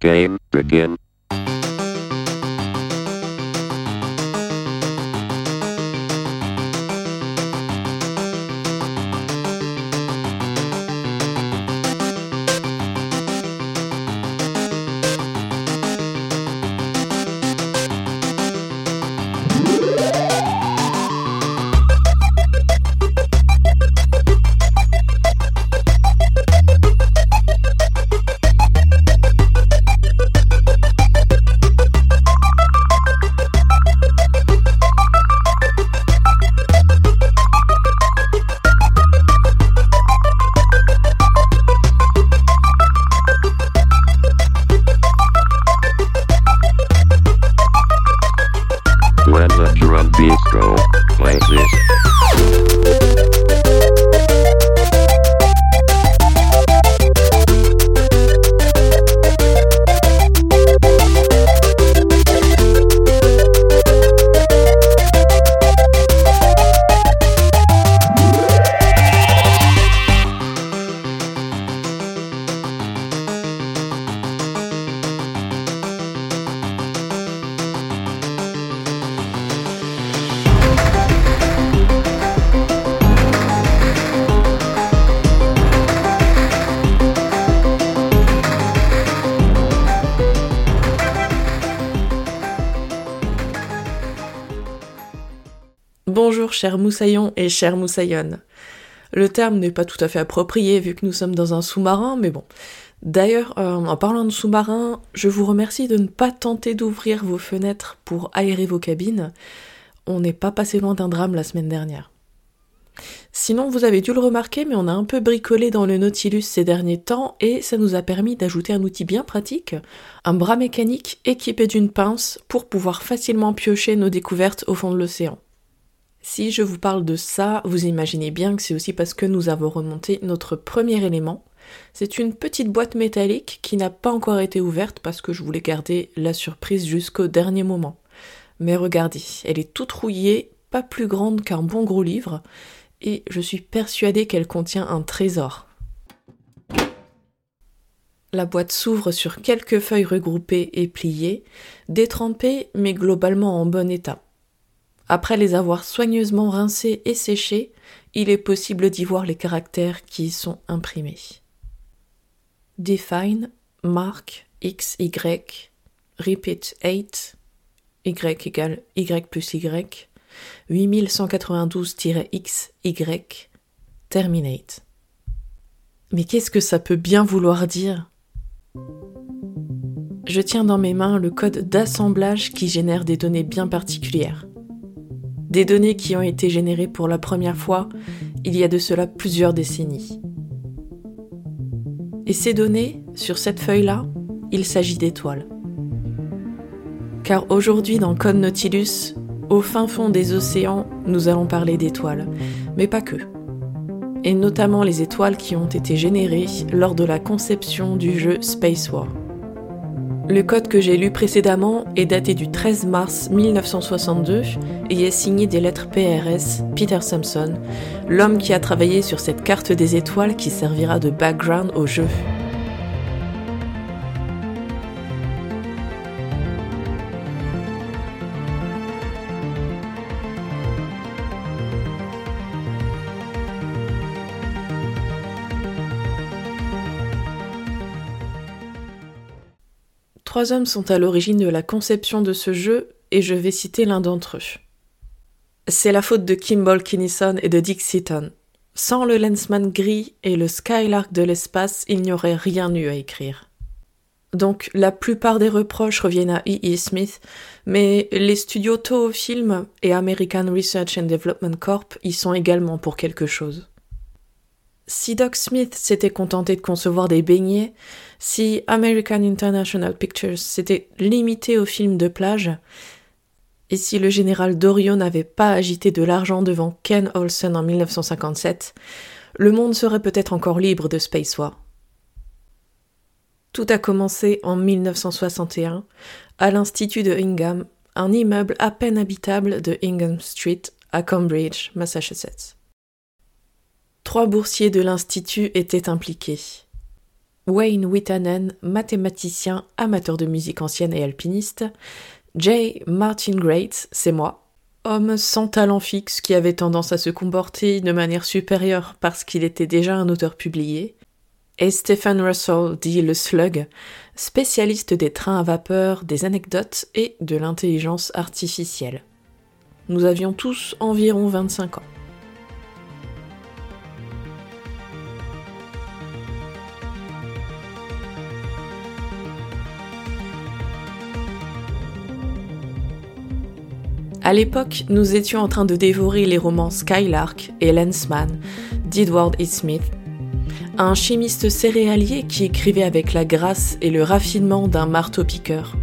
Game begin. Bonjour chers moussaillons et chères moussaillonnes. Le terme n'est pas tout à fait approprié vu que nous sommes dans un sous-marin, mais bon. D'ailleurs, euh, en parlant de sous-marin, je vous remercie de ne pas tenter d'ouvrir vos fenêtres pour aérer vos cabines. On n'est pas passé loin d'un drame la semaine dernière. Sinon, vous avez dû le remarquer, mais on a un peu bricolé dans le Nautilus ces derniers temps et ça nous a permis d'ajouter un outil bien pratique, un bras mécanique équipé d'une pince pour pouvoir facilement piocher nos découvertes au fond de l'océan. Si je vous parle de ça, vous imaginez bien que c'est aussi parce que nous avons remonté notre premier élément. C'est une petite boîte métallique qui n'a pas encore été ouverte parce que je voulais garder la surprise jusqu'au dernier moment. Mais regardez, elle est toute rouillée, pas plus grande qu'un bon gros livre, et je suis persuadée qu'elle contient un trésor. La boîte s'ouvre sur quelques feuilles regroupées et pliées, détrempées mais globalement en bon état. Après les avoir soigneusement rincés et séchés, il est possible d'y voir les caractères qui y sont imprimés. Define, mark, x, y, repeat 8, y égale y plus y, 8192-x, y, terminate. Mais qu'est-ce que ça peut bien vouloir dire? Je tiens dans mes mains le code d'assemblage qui génère des données bien particulières des données qui ont été générées pour la première fois il y a de cela plusieurs décennies. Et ces données, sur cette feuille-là, il s'agit d'étoiles. Car aujourd'hui dans Code Nautilus, au fin fond des océans, nous allons parler d'étoiles, mais pas que. Et notamment les étoiles qui ont été générées lors de la conception du jeu Space War. Le code que j'ai lu précédemment est daté du 13 mars 1962 et est signé des lettres PRS Peter Sampson, l'homme qui a travaillé sur cette carte des étoiles qui servira de background au jeu. Trois hommes sont à l'origine de la conception de ce jeu et je vais citer l'un d'entre eux. C'est la faute de Kimball Kinnison et de Dick Seaton. Sans le Lensman gris et le Skylark de l'espace, il n'y aurait rien eu à écrire. Donc la plupart des reproches reviennent à E. E. Smith, mais les studios Toho Film et American Research and Development Corp y sont également pour quelque chose. Si Doc Smith s'était contenté de concevoir des beignets, si American International Pictures s'était limité aux films de plage, et si le général Dorio n'avait pas agité de l'argent devant Ken Olsen en 1957, le monde serait peut-être encore libre de Space War. Tout a commencé en 1961 à l'Institut de Hingham, un immeuble à peine habitable de Hingham Street à Cambridge, Massachusetts. Trois boursiers de l'Institut étaient impliqués. Wayne Wittanen, mathématicien, amateur de musique ancienne et alpiniste, J. Martin Great, c'est moi, homme sans talent fixe qui avait tendance à se comporter de manière supérieure parce qu'il était déjà un auteur publié, et Stephen Russell, dit le Slug, spécialiste des trains à vapeur, des anecdotes et de l'intelligence artificielle. Nous avions tous environ 25 ans. À l'époque, nous étions en train de dévorer les romans Skylark et Lensman d'Edward E. Smith, un chimiste céréalier qui écrivait avec la grâce et le raffinement d'un marteau-piqueur.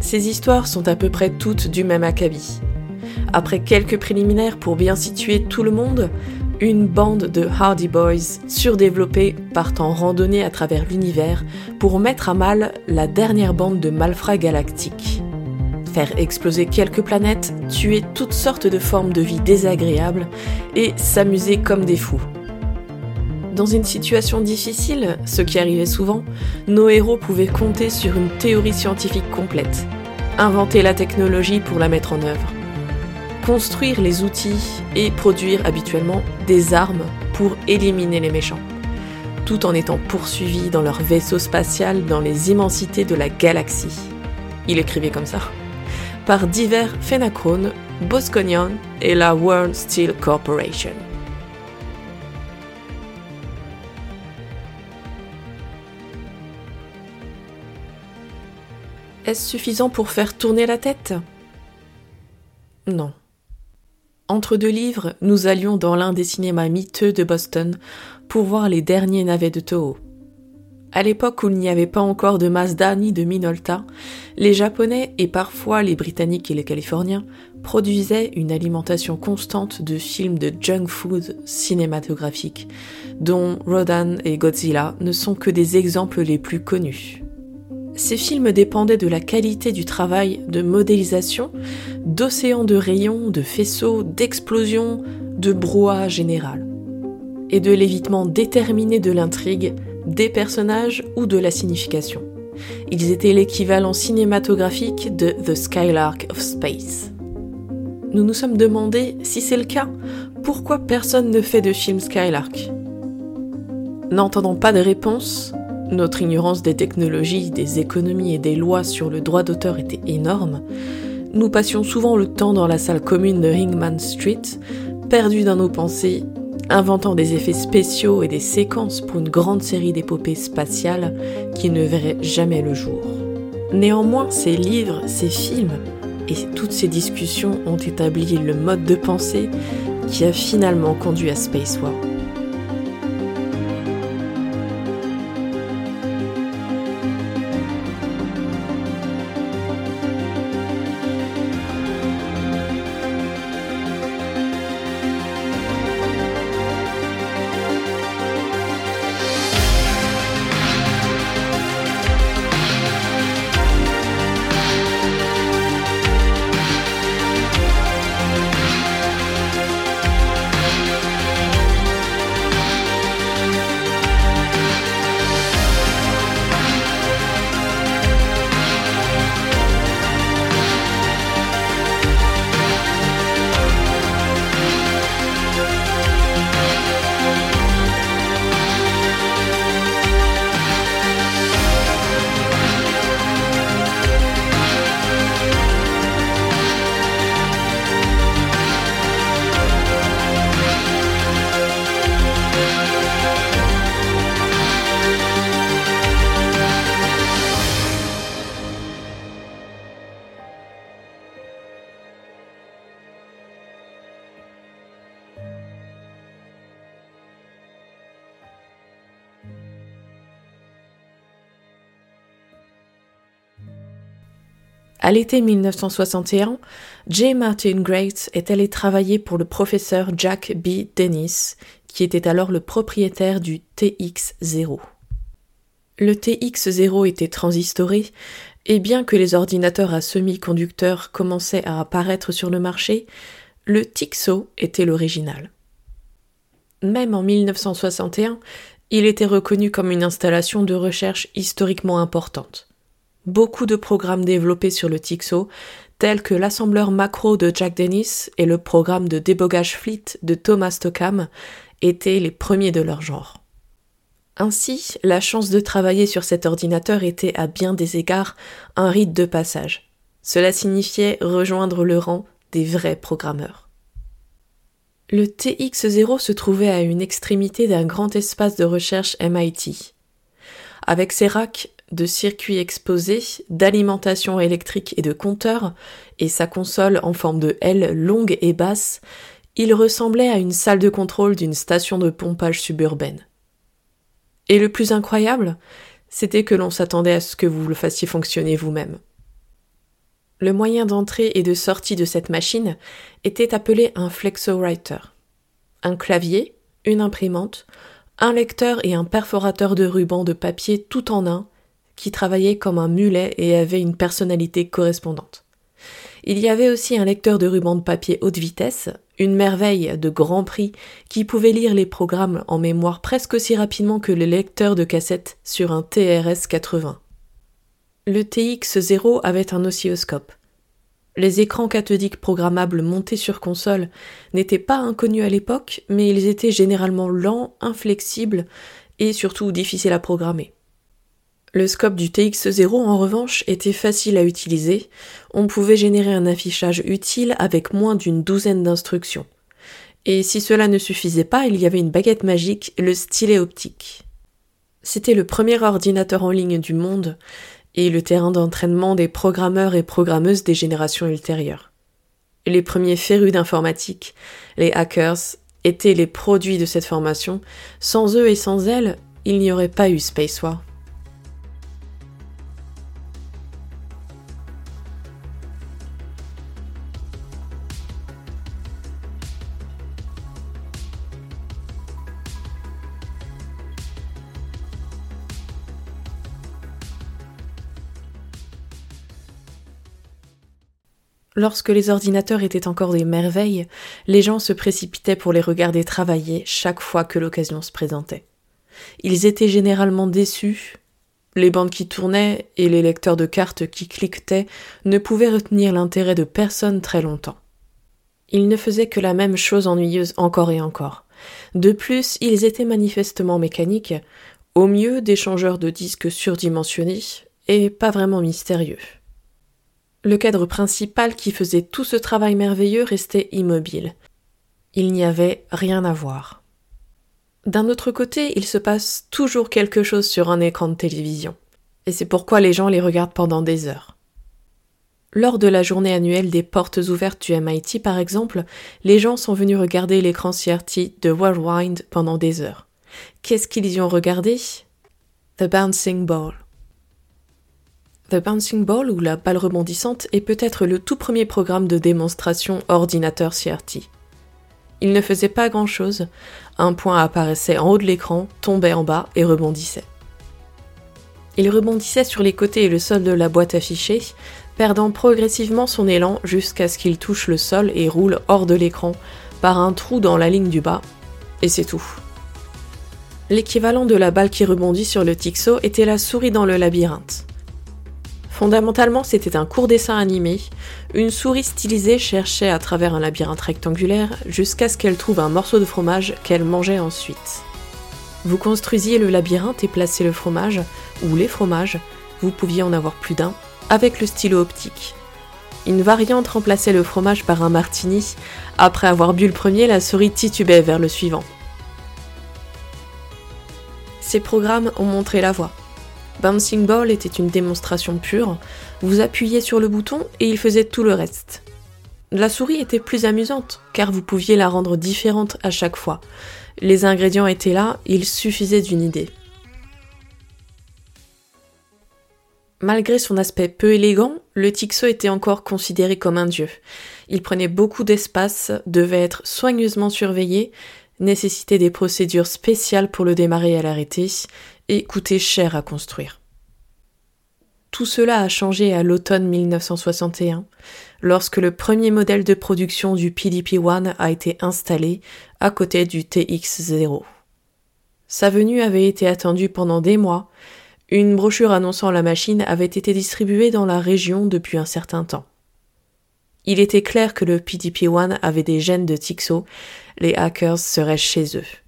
Ces histoires sont à peu près toutes du même acabit. Après quelques préliminaires pour bien situer tout le monde, une bande de Hardy Boys surdéveloppés partent en randonnée à travers l'univers pour mettre à mal la dernière bande de malfrats galactiques faire exploser quelques planètes, tuer toutes sortes de formes de vie désagréables et s'amuser comme des fous. Dans une situation difficile, ce qui arrivait souvent, nos héros pouvaient compter sur une théorie scientifique complète, inventer la technologie pour la mettre en œuvre, construire les outils et produire habituellement des armes pour éliminer les méchants, tout en étant poursuivis dans leur vaisseau spatial dans les immensités de la galaxie. Il écrivait comme ça par divers phénachrones, Bosconian et la World Steel Corporation. Est-ce suffisant pour faire tourner la tête? Non. Entre deux livres, nous allions dans l'un des cinémas miteux de Boston pour voir les derniers navets de Toho. À l'époque où il n'y avait pas encore de Mazda ni de Minolta, les Japonais et parfois les Britanniques et les Californiens produisaient une alimentation constante de films de junk food cinématographiques, dont Rodan et Godzilla ne sont que des exemples les plus connus. Ces films dépendaient de la qualité du travail de modélisation, d'océans de rayons, de faisceaux, d'explosions, de brouhaha général, et de l'évitement déterminé de l'intrigue des personnages ou de la signification. Ils étaient l'équivalent cinématographique de The Skylark of Space. Nous nous sommes demandé, si c'est le cas, pourquoi personne ne fait de film Skylark? N'entendant pas de réponse, notre ignorance des technologies, des économies et des lois sur le droit d'auteur était énorme, nous passions souvent le temps dans la salle commune de Hingman Street, perdus dans nos pensées inventant des effets spéciaux et des séquences pour une grande série d'épopées spatiales qui ne verraient jamais le jour. Néanmoins, ces livres, ces films et toutes ces discussions ont établi le mode de pensée qui a finalement conduit à Space War. À l'été 1961, J. Martin Great est allé travailler pour le professeur Jack B. Dennis, qui était alors le propriétaire du TX0. Le TX0 était transistoré, et bien que les ordinateurs à semi-conducteurs commençaient à apparaître sur le marché, le TIXO était l'original. Même en 1961, il était reconnu comme une installation de recherche historiquement importante. Beaucoup de programmes développés sur le Tixo, tels que l'assembleur macro de Jack Dennis et le programme de débogage Fleet de Thomas Stockham, étaient les premiers de leur genre. Ainsi, la chance de travailler sur cet ordinateur était à bien des égards un rite de passage. Cela signifiait rejoindre le rang des vrais programmeurs. Le TX0 se trouvait à une extrémité d'un grand espace de recherche MIT. Avec ses racks de circuits exposés, d'alimentation électrique et de compteurs, et sa console en forme de L longue et basse, il ressemblait à une salle de contrôle d'une station de pompage suburbaine. Et le plus incroyable, c'était que l'on s'attendait à ce que vous le fassiez fonctionner vous-même. Le moyen d'entrée et de sortie de cette machine était appelé un flexowriter. Un clavier, une imprimante, un lecteur et un perforateur de ruban de papier tout en un, qui travaillait comme un mulet et avait une personnalité correspondante. Il y avait aussi un lecteur de ruban de papier haute vitesse, une merveille de grand prix qui pouvait lire les programmes en mémoire presque aussi rapidement que le lecteur de cassette sur un TRS 80. Le TX0 avait un oscilloscope. Les écrans cathodiques programmables montés sur console n'étaient pas inconnus à l'époque, mais ils étaient généralement lents, inflexibles et surtout difficiles à programmer. Le scope du TX0 en revanche était facile à utiliser, on pouvait générer un affichage utile avec moins d'une douzaine d'instructions. Et si cela ne suffisait pas, il y avait une baguette magique, le stylet optique. C'était le premier ordinateur en ligne du monde et le terrain d'entraînement des programmeurs et programmeuses des générations ultérieures. Les premiers férus d'informatique, les hackers, étaient les produits de cette formation. Sans eux et sans elles, il n'y aurait pas eu Space War. Lorsque les ordinateurs étaient encore des merveilles, les gens se précipitaient pour les regarder travailler chaque fois que l'occasion se présentait. Ils étaient généralement déçus. Les bandes qui tournaient et les lecteurs de cartes qui cliquetaient ne pouvaient retenir l'intérêt de personne très longtemps. Ils ne faisaient que la même chose ennuyeuse encore et encore. De plus, ils étaient manifestement mécaniques, au mieux des changeurs de disques surdimensionnés, et pas vraiment mystérieux. Le cadre principal qui faisait tout ce travail merveilleux restait immobile. Il n'y avait rien à voir. D'un autre côté, il se passe toujours quelque chose sur un écran de télévision. Et c'est pourquoi les gens les regardent pendant des heures. Lors de la journée annuelle des portes ouvertes du MIT, par exemple, les gens sont venus regarder l'écran CRT de Whirlwind pendant des heures. Qu'est-ce qu'ils y ont regardé? The Bouncing Ball. The Bouncing Ball ou la balle rebondissante est peut-être le tout premier programme de démonstration ordinateur CRT. Il ne faisait pas grand-chose, un point apparaissait en haut de l'écran, tombait en bas et rebondissait. Il rebondissait sur les côtés et le sol de la boîte affichée, perdant progressivement son élan jusqu'à ce qu'il touche le sol et roule hors de l'écran par un trou dans la ligne du bas, et c'est tout. L'équivalent de la balle qui rebondit sur le Tixo était la souris dans le labyrinthe. Fondamentalement, c'était un court dessin animé. Une souris stylisée cherchait à travers un labyrinthe rectangulaire jusqu'à ce qu'elle trouve un morceau de fromage qu'elle mangeait ensuite. Vous construisiez le labyrinthe et placiez le fromage, ou les fromages, vous pouviez en avoir plus d'un, avec le stylo optique. Une variante remplaçait le fromage par un martini. Après avoir bu le premier, la souris titubait vers le suivant. Ces programmes ont montré la voie. Bouncing Ball était une démonstration pure, vous appuyez sur le bouton et il faisait tout le reste. La souris était plus amusante, car vous pouviez la rendre différente à chaque fois. Les ingrédients étaient là, il suffisait d'une idée. Malgré son aspect peu élégant, le Tixo était encore considéré comme un dieu. Il prenait beaucoup d'espace, devait être soigneusement surveillé, nécessitait des procédures spéciales pour le démarrer et l'arrêter, et coûtait cher à construire. Tout cela a changé à l'automne 1961, lorsque le premier modèle de production du PDP-1 a été installé à côté du TX-0. Sa venue avait été attendue pendant des mois. Une brochure annonçant la machine avait été distribuée dans la région depuis un certain temps. Il était clair que le PDP-1 avait des gènes de Tixo, les hackers seraient chez eux.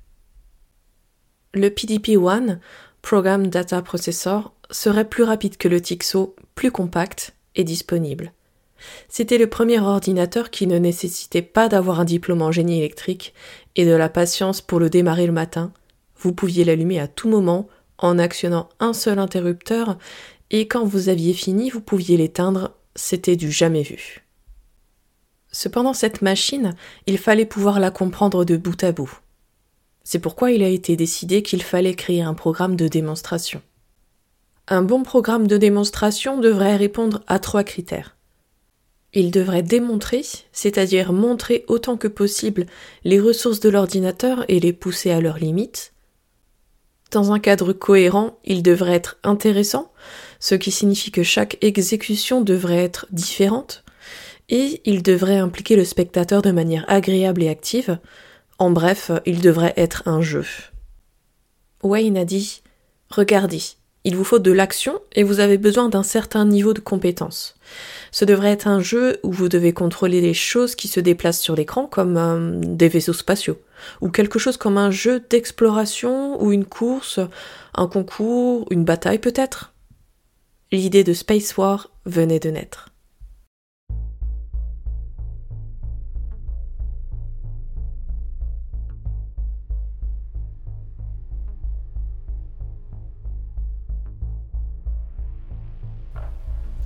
Le PDP-1, Program Data Processor, serait plus rapide que le Tixo, plus compact et disponible. C'était le premier ordinateur qui ne nécessitait pas d'avoir un diplôme en génie électrique et de la patience pour le démarrer le matin. Vous pouviez l'allumer à tout moment en actionnant un seul interrupteur et quand vous aviez fini, vous pouviez l'éteindre. C'était du jamais vu. Cependant, cette machine, il fallait pouvoir la comprendre de bout à bout. C'est pourquoi il a été décidé qu'il fallait créer un programme de démonstration. Un bon programme de démonstration devrait répondre à trois critères. Il devrait démontrer, c'est-à-dire montrer autant que possible les ressources de l'ordinateur et les pousser à leurs limites. Dans un cadre cohérent, il devrait être intéressant, ce qui signifie que chaque exécution devrait être différente, et il devrait impliquer le spectateur de manière agréable et active. En bref, il devrait être un jeu. Wayne a dit Regardez, il vous faut de l'action et vous avez besoin d'un certain niveau de compétence. Ce devrait être un jeu où vous devez contrôler les choses qui se déplacent sur l'écran comme euh, des vaisseaux spatiaux, ou quelque chose comme un jeu d'exploration ou une course, un concours, une bataille peut-être. L'idée de Space War venait de naître.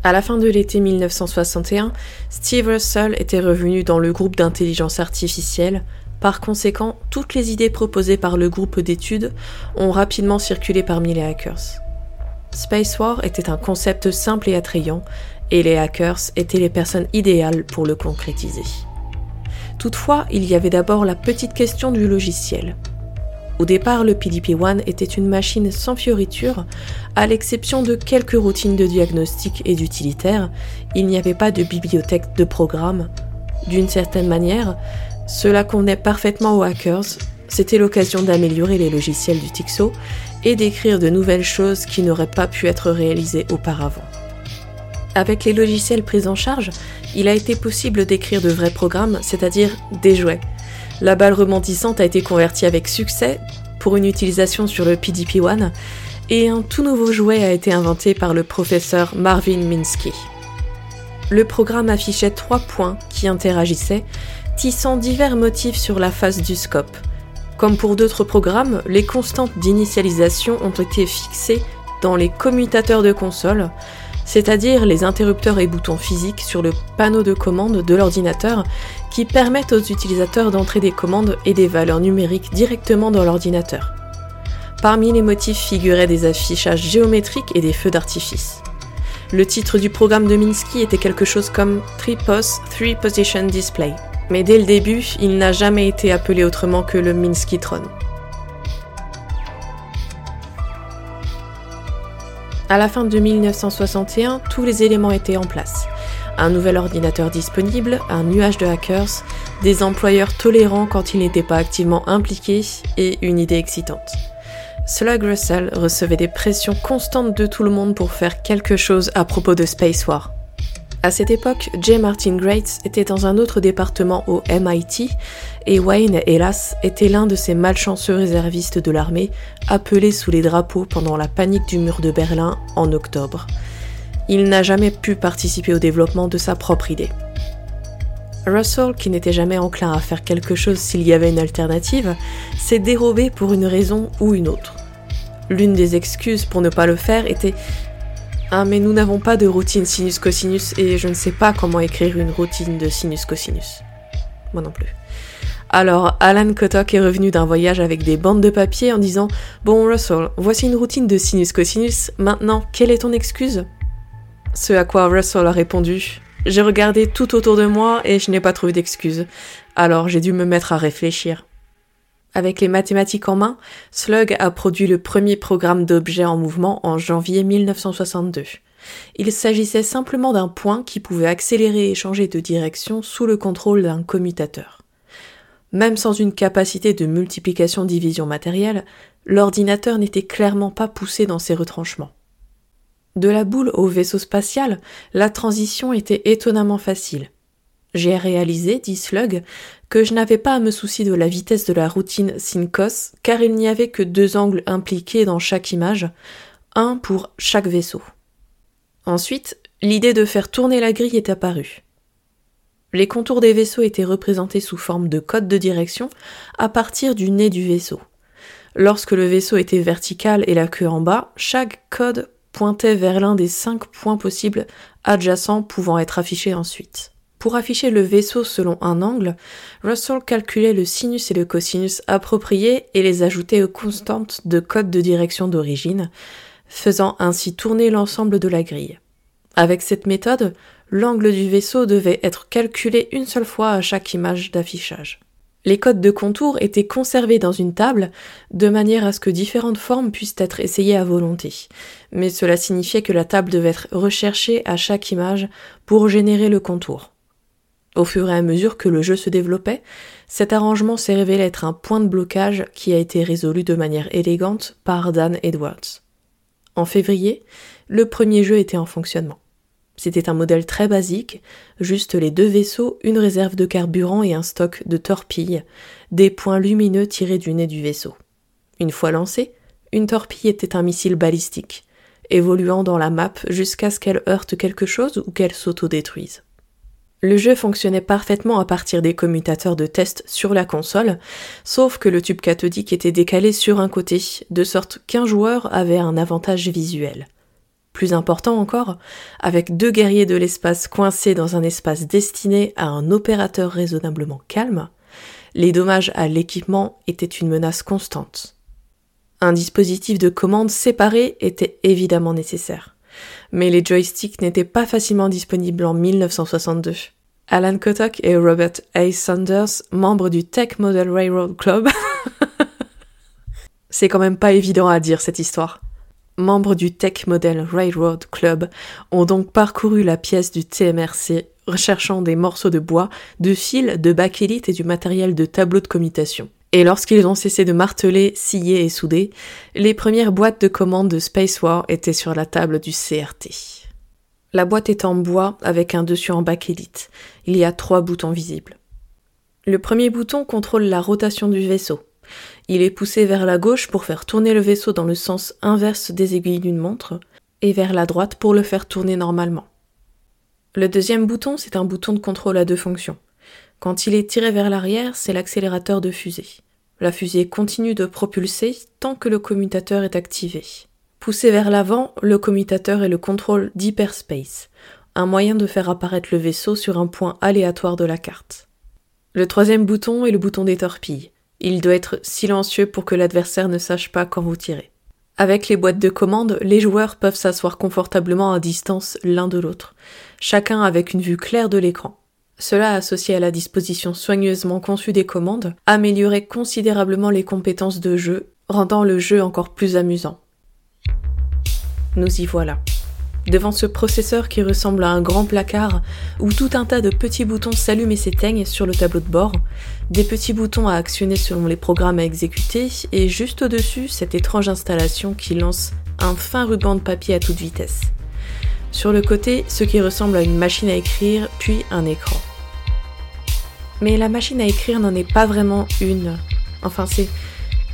À la fin de l'été 1961, Steve Russell était revenu dans le groupe d'intelligence artificielle. Par conséquent, toutes les idées proposées par le groupe d'études ont rapidement circulé parmi les hackers. Space War était un concept simple et attrayant, et les hackers étaient les personnes idéales pour le concrétiser. Toutefois, il y avait d'abord la petite question du logiciel. Au départ, le PDP-1 était une machine sans fioriture, à l'exception de quelques routines de diagnostic et d'utilitaire, il n'y avait pas de bibliothèque de programmes. D'une certaine manière, cela convenait parfaitement aux hackers, c'était l'occasion d'améliorer les logiciels du Tixo et d'écrire de nouvelles choses qui n'auraient pas pu être réalisées auparavant. Avec les logiciels pris en charge, il a été possible d'écrire de vrais programmes, c'est-à-dire des jouets. La balle rebondissante a été convertie avec succès pour une utilisation sur le PDP-1 et un tout nouveau jouet a été inventé par le professeur Marvin Minsky. Le programme affichait trois points qui interagissaient, tissant divers motifs sur la face du scope. Comme pour d'autres programmes, les constantes d'initialisation ont été fixées dans les commutateurs de console, c'est-à-dire les interrupteurs et boutons physiques sur le panneau de commande de l'ordinateur qui permettent aux utilisateurs d'entrer des commandes et des valeurs numériques directement dans l'ordinateur. Parmi les motifs figuraient des affichages géométriques et des feux d'artifice. Le titre du programme de Minsky était quelque chose comme 3POS 3 Position Display, mais dès le début, il n'a jamais été appelé autrement que le Minskytron. À la fin de 1961, tous les éléments étaient en place. Un nouvel ordinateur disponible, un nuage de hackers, des employeurs tolérants quand ils n'étaient pas activement impliqués et une idée excitante. Slug Russell recevait des pressions constantes de tout le monde pour faire quelque chose à propos de Space War. À cette époque, J. Martin Grates était dans un autre département au MIT et Wayne, hélas, était l'un de ces malchanceux réservistes de l'armée appelés sous les drapeaux pendant la panique du mur de Berlin en octobre. Il n'a jamais pu participer au développement de sa propre idée. Russell, qui n'était jamais enclin à faire quelque chose s'il y avait une alternative, s'est dérobé pour une raison ou une autre. L'une des excuses pour ne pas le faire était ah, mais nous n'avons pas de routine sinus-cosinus et je ne sais pas comment écrire une routine de sinus-cosinus. Moi non plus. Alors, Alan Kotok est revenu d'un voyage avec des bandes de papier en disant Bon, Russell, voici une routine de sinus-cosinus, maintenant, quelle est ton excuse? Ce à quoi Russell a répondu J'ai regardé tout autour de moi et je n'ai pas trouvé d'excuse. Alors j'ai dû me mettre à réfléchir. Avec les mathématiques en main, Slug a produit le premier programme d'objets en mouvement en janvier 1962. Il s'agissait simplement d'un point qui pouvait accélérer et changer de direction sous le contrôle d'un commutateur. Même sans une capacité de multiplication-division matérielle, l'ordinateur n'était clairement pas poussé dans ses retranchements. De la boule au vaisseau spatial, la transition était étonnamment facile. J'ai réalisé, dit Slug, que je n'avais pas à me soucier de la vitesse de la routine Syncos, car il n'y avait que deux angles impliqués dans chaque image, un pour chaque vaisseau. Ensuite, l'idée de faire tourner la grille est apparue. Les contours des vaisseaux étaient représentés sous forme de code de direction à partir du nez du vaisseau. Lorsque le vaisseau était vertical et la queue en bas, chaque code pointait vers l'un des cinq points possibles adjacents pouvant être affichés ensuite. Pour afficher le vaisseau selon un angle, Russell calculait le sinus et le cosinus appropriés et les ajoutait aux constantes de code de direction d'origine, faisant ainsi tourner l'ensemble de la grille. Avec cette méthode, l'angle du vaisseau devait être calculé une seule fois à chaque image d'affichage. Les codes de contour étaient conservés dans une table de manière à ce que différentes formes puissent être essayées à volonté. Mais cela signifiait que la table devait être recherchée à chaque image pour générer le contour. Au fur et à mesure que le jeu se développait, cet arrangement s'est révélé être un point de blocage qui a été résolu de manière élégante par Dan Edwards. En février, le premier jeu était en fonctionnement. C'était un modèle très basique, juste les deux vaisseaux, une réserve de carburant et un stock de torpilles, des points lumineux tirés du nez du vaisseau. Une fois lancée, une torpille était un missile balistique, évoluant dans la map jusqu'à ce qu'elle heurte quelque chose ou qu'elle s'autodétruise. Le jeu fonctionnait parfaitement à partir des commutateurs de test sur la console, sauf que le tube cathodique était décalé sur un côté, de sorte qu'un joueur avait un avantage visuel. Plus important encore, avec deux guerriers de l'espace coincés dans un espace destiné à un opérateur raisonnablement calme, les dommages à l'équipement étaient une menace constante. Un dispositif de commande séparé était évidemment nécessaire mais les joysticks n'étaient pas facilement disponibles en 1962. Alan Kotok et Robert A. Sanders, membres du Tech Model Railroad Club, c'est quand même pas évident à dire cette histoire. Membres du Tech Model Railroad Club ont donc parcouru la pièce du TMRC recherchant des morceaux de bois, de fils, de bakélite et du matériel de tableau de commutation. Et lorsqu'ils ont cessé de marteler, scier et souder, les premières boîtes de commande de Space War étaient sur la table du CRT. La boîte est en bois avec un dessus en bakélite. Il y a trois boutons visibles. Le premier bouton contrôle la rotation du vaisseau. Il est poussé vers la gauche pour faire tourner le vaisseau dans le sens inverse des aiguilles d'une montre, et vers la droite pour le faire tourner normalement. Le deuxième bouton, c'est un bouton de contrôle à deux fonctions. Quand il est tiré vers l'arrière, c'est l'accélérateur de fusée. La fusée continue de propulser tant que le commutateur est activé. Poussé vers l'avant, le commutateur est le contrôle d'hyperspace, un moyen de faire apparaître le vaisseau sur un point aléatoire de la carte. Le troisième bouton est le bouton des torpilles. Il doit être silencieux pour que l'adversaire ne sache pas quand vous tirez. Avec les boîtes de commande, les joueurs peuvent s'asseoir confortablement à distance l'un de l'autre, chacun avec une vue claire de l'écran. Cela, associé à la disposition soigneusement conçue des commandes, améliorait considérablement les compétences de jeu, rendant le jeu encore plus amusant. Nous y voilà. Devant ce processeur qui ressemble à un grand placard où tout un tas de petits boutons s'allument et s'éteignent sur le tableau de bord, des petits boutons à actionner selon les programmes à exécuter, et juste au-dessus, cette étrange installation qui lance un fin ruban de papier à toute vitesse. Sur le côté, ce qui ressemble à une machine à écrire, puis un écran. Mais la machine à écrire n'en est pas vraiment une. Enfin, c'est,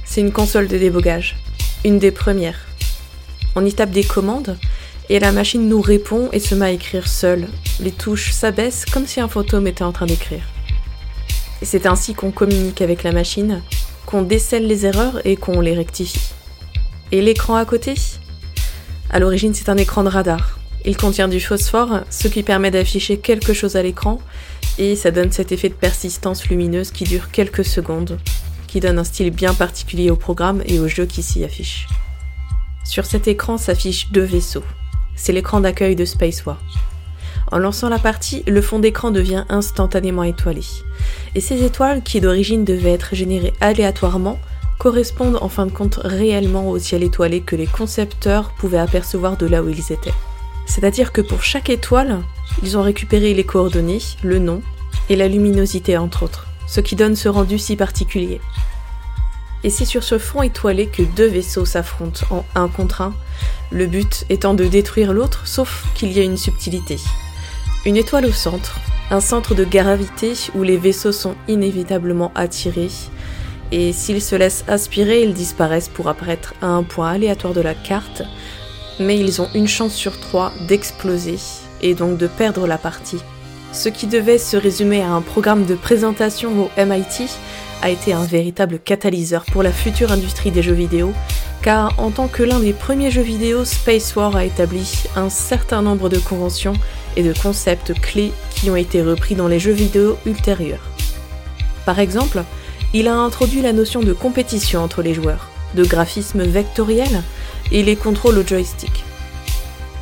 c'est une console de débogage. Une des premières. On y tape des commandes et la machine nous répond et se met à écrire seule. Les touches s'abaissent comme si un fantôme était en train d'écrire. Et c'est ainsi qu'on communique avec la machine, qu'on décèle les erreurs et qu'on les rectifie. Et l'écran à côté? À l'origine, c'est un écran de radar. Il contient du phosphore, ce qui permet d'afficher quelque chose à l'écran, et ça donne cet effet de persistance lumineuse qui dure quelques secondes, qui donne un style bien particulier au programme et au jeu qui s'y affiche. Sur cet écran s'affichent deux vaisseaux. C'est l'écran d'accueil de Space War. En lançant la partie, le fond d'écran devient instantanément étoilé. Et ces étoiles, qui d'origine devaient être générées aléatoirement, correspondent en fin de compte réellement au ciel étoilé que les concepteurs pouvaient apercevoir de là où ils étaient. C'est-à-dire que pour chaque étoile, ils ont récupéré les coordonnées, le nom et la luminosité entre autres, ce qui donne ce rendu si particulier. Et c'est sur ce fond étoilé que deux vaisseaux s'affrontent en un contre un, le but étant de détruire l'autre, sauf qu'il y a une subtilité. Une étoile au centre, un centre de gravité où les vaisseaux sont inévitablement attirés, et s'ils se laissent aspirer, ils disparaissent pour apparaître à un point aléatoire de la carte, mais ils ont une chance sur trois d'exploser et donc de perdre la partie. Ce qui devait se résumer à un programme de présentation au MIT a été un véritable catalyseur pour la future industrie des jeux vidéo, car en tant que l'un des premiers jeux vidéo, Space War a établi un certain nombre de conventions et de concepts clés qui ont été repris dans les jeux vidéo ultérieurs. Par exemple, il a introduit la notion de compétition entre les joueurs, de graphisme vectoriel et les contrôles au joystick.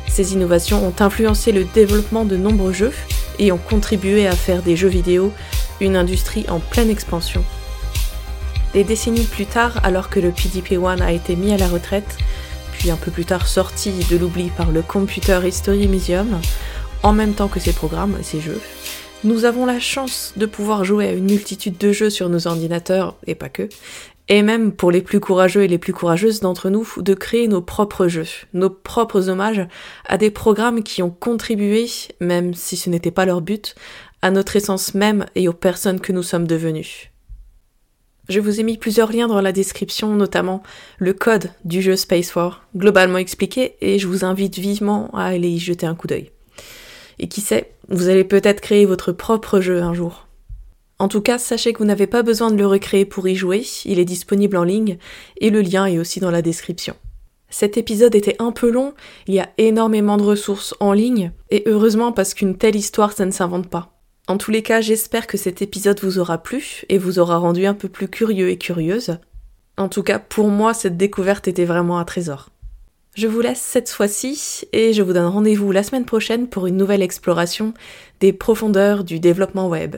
Ces innovations ont influencé le développement de nombreux jeux et ont contribué à faire des jeux vidéo une industrie en pleine expansion. Des décennies plus tard, alors que le PDP-1 a été mis à la retraite, puis un peu plus tard sorti de l'oubli par le Computer History Museum, en même temps que ses programmes ses jeux, nous avons la chance de pouvoir jouer à une multitude de jeux sur nos ordinateurs, et pas que, et même pour les plus courageux et les plus courageuses d'entre nous, de créer nos propres jeux, nos propres hommages à des programmes qui ont contribué, même si ce n'était pas leur but, à notre essence même et aux personnes que nous sommes devenues. Je vous ai mis plusieurs liens dans la description, notamment le code du jeu Space War, globalement expliqué, et je vous invite vivement à aller y jeter un coup d'œil. Et qui sait, vous allez peut-être créer votre propre jeu un jour. En tout cas, sachez que vous n'avez pas besoin de le recréer pour y jouer, il est disponible en ligne, et le lien est aussi dans la description. Cet épisode était un peu long, il y a énormément de ressources en ligne, et heureusement parce qu'une telle histoire ça ne s'invente pas. En tous les cas, j'espère que cet épisode vous aura plu et vous aura rendu un peu plus curieux et curieuse. En tout cas, pour moi, cette découverte était vraiment un trésor. Je vous laisse cette fois-ci et je vous donne rendez-vous la semaine prochaine pour une nouvelle exploration des profondeurs du développement web.